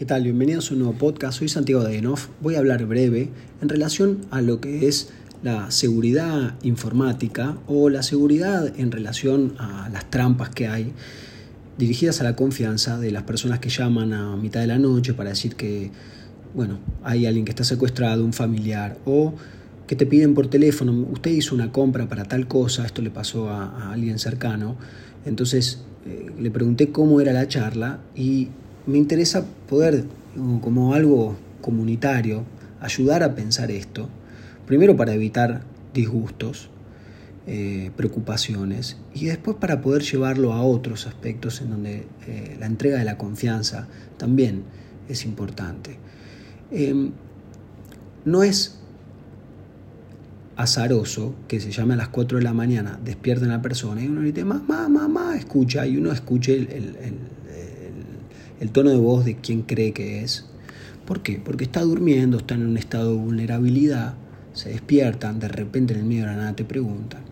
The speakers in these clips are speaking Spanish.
¿Qué tal? Bienvenidos a un nuevo podcast. Soy Santiago Dagenov. Voy a hablar breve en relación a lo que es la seguridad informática o la seguridad en relación a las trampas que hay dirigidas a la confianza de las personas que llaman a mitad de la noche para decir que, bueno, hay alguien que está secuestrado, un familiar, o que te piden por teléfono, usted hizo una compra para tal cosa, esto le pasó a, alguien cercano, entonces eh, le pregunté cómo era la charla y me interesa poder, como algo comunitario, ayudar a pensar esto, primero para evitar disgustos, eh, preocupaciones y después para poder llevarlo a otros aspectos en donde eh, la entrega de la confianza también es importante. Em, no es azaroso que se llame a las 4 de la mañana, despierten a la persona y uno dice, mamá, mamá, escucha, y uno escuche el, el tono de voz de quien cree que es. ¿Por qué? Porque está durmiendo, está en un estado de vulnerabilidad, se despiertan, de repente en el medio de la nada te preguntan.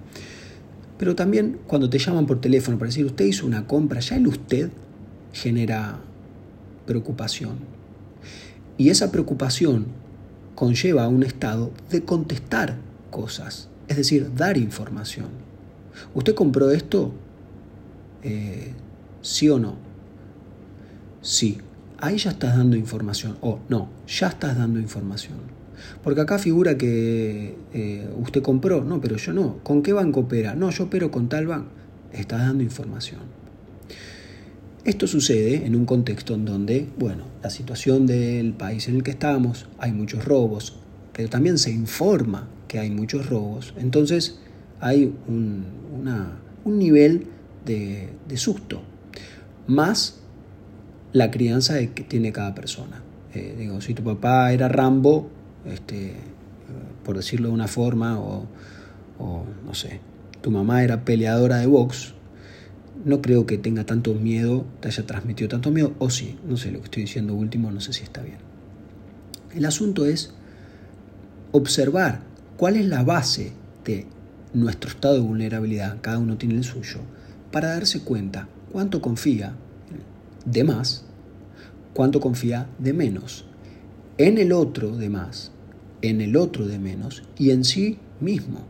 Pero también cuando te llaman por teléfono para decir usted hizo una compra, ya el usted genera preocupación. Y esa preocupación conlleva a un estado de contestar cosas, es decir, dar información. ¿Usted compró esto? Eh, ¿Sí o no? Sí, ahí ya estás dando información. O no, ya estás dando información. Porque acá figura que eh, usted compró, no, pero yo no. ¿Con qué banco opera? No, yo opero con tal banco. Estás dando información. Esto sucede en un contexto en donde, bueno, la situación del país en el que estamos, hay muchos robos, pero también se informa que hay muchos robos. Entonces hay un, nivel de, de susto. Más la crianza que tiene cada persona. Eh, digo, si tu papá era Rambo, este, por decirlo de una forma, o, no sé, tu mamá era peleadora de box, no creo que tenga tanto miedo, te haya transmitido tanto miedo, o sí, no sé lo que estoy diciendo último, no sé si está bien. El asunto es observar cuál es la base de nuestro estado de vulnerabilidad, cada uno tiene el suyo, para darse cuenta cuánto confía de más, cuánto confía de menos. En el otro de más, en el otro de menos y en sí mismo,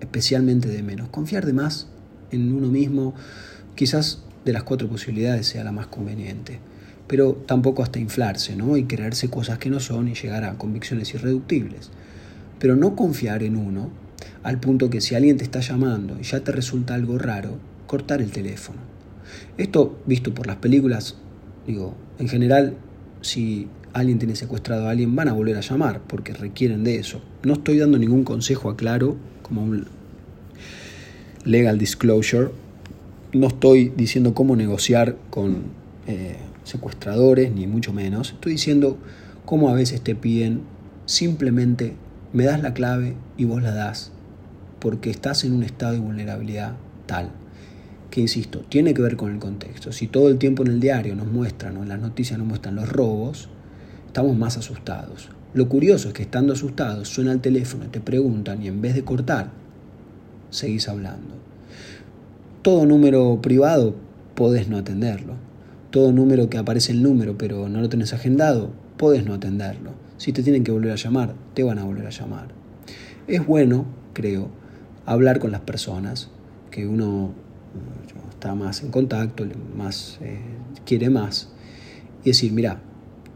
especialmente de menos. Confiar de más en uno mismo, quizás de las cuatro posibilidades sea la más conveniente, pero tampoco hasta inflarse, ¿no? Y creerse cosas que no son y llegar a convicciones irreductibles. Pero no confiar en uno al punto que si alguien te está llamando y ya te resulta algo raro, cortar el teléfono. Esto, visto por las películas, digo, en general, si alguien tiene secuestrado a alguien, van a volver a llamar porque requieren de eso. No estoy dando ningún consejo, aclaro, como un legal disclosure. No estoy diciendo cómo negociar con eh, secuestradores, ni mucho menos. Estoy diciendo cómo a veces te piden simplemente me das la clave y vos la das porque estás en un estado de vulnerabilidad tal que insisto, tiene que ver con el contexto. Si todo el tiempo en el diario nos muestran o en las noticias nos muestran los robos, estamos más asustados. Lo curioso es que estando asustados suena el teléfono te preguntan y en vez de cortar, seguís hablando. Todo número privado podés no atenderlo. Todo número que aparece el número pero no lo tenés agendado, podés no atenderlo. Si te tienen que volver a llamar, te van a volver a llamar. Es bueno, creo, hablar con las personas, que uno está más en contacto, más, eh, quiere más. Y decir, mira,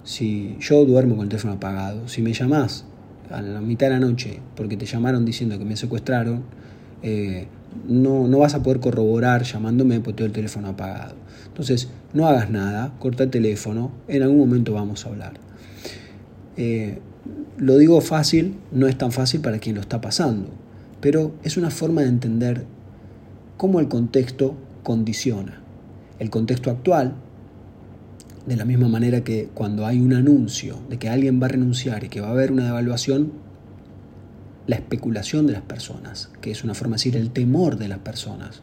si yo duermo con el teléfono apagado, si me llamás a la mitad de la noche porque te llamaron diciendo que me secuestraron, eh, no, no vas a poder corroborar llamándome porque tengo el teléfono apagado. Entonces, no hagas nada, corta el teléfono, en algún momento vamos a hablar. Eh, lo digo fácil, no es tan fácil para quien lo está pasando, pero es una forma de entender cómo el contexto condiciona. El contexto actual, de la misma manera que cuando hay un anuncio de que alguien va a renunciar y que va a haber una devaluación, la especulación de las personas, que es una forma de decir el temor de las personas,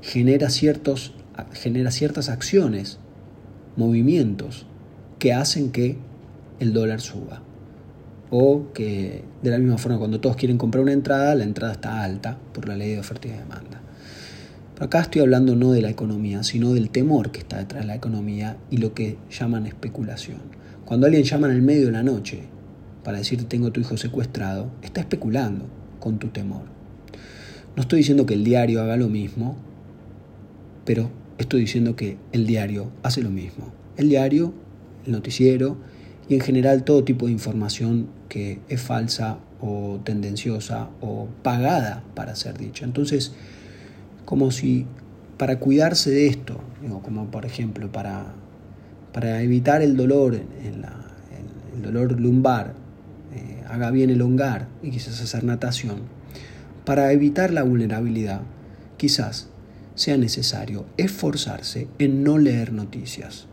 genera, ciertos, genera ciertas acciones, movimientos que hacen que el dólar suba. O que de la misma forma cuando todos quieren comprar una entrada, la entrada está alta por la ley de oferta y demanda. Pero acá estoy hablando no de la economía, sino del temor que está detrás de la economía y lo que llaman especulación. Cuando alguien llama en el medio de la noche para decirte tengo tu hijo secuestrado, está especulando con tu temor. No estoy diciendo que el diario haga lo mismo, pero estoy diciendo que el diario hace lo mismo. El diario, el noticiero y en general todo tipo de información que es falsa o tendenciosa o pagada para ser dicha. Entonces, como si para cuidarse de esto, como por ejemplo para, para evitar el dolor, el, dolor lumbar, eh, haga bien elongar y quizás hacer natación, para evitar la vulnerabilidad, quizás sea necesario esforzarse en no leer noticias.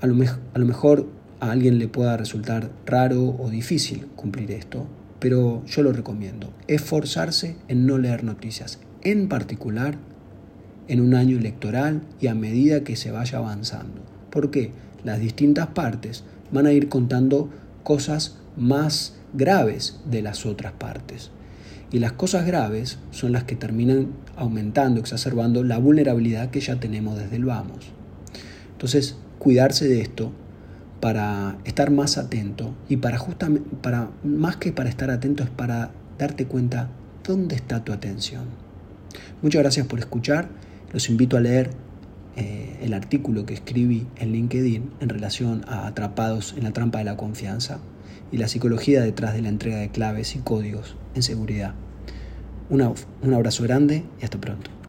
A lo, a lo, mejor a alguien le pueda resultar raro o difícil cumplir esto, pero yo lo recomiendo. Esforzarse en no leer noticias, en particular en un año electoral y a medida que se vaya avanzando. Porque las distintas partes van a ir contando cosas más graves de las otras partes. Y las cosas graves son las que terminan aumentando, exacerbando la vulnerabilidad que ya tenemos desde el vamos. Entonces, cuidarse de esto para estar más atento y para justamente, para, más que para estar atento, es para darte cuenta dónde está tu atención. Muchas gracias por escuchar. Los invito a leer eh, el artículo que escribí en LinkedIn en relación a atrapados en la trampa de la confianza y la psicología detrás de la entrega de claves y códigos en seguridad. un abrazo grande y hasta pronto.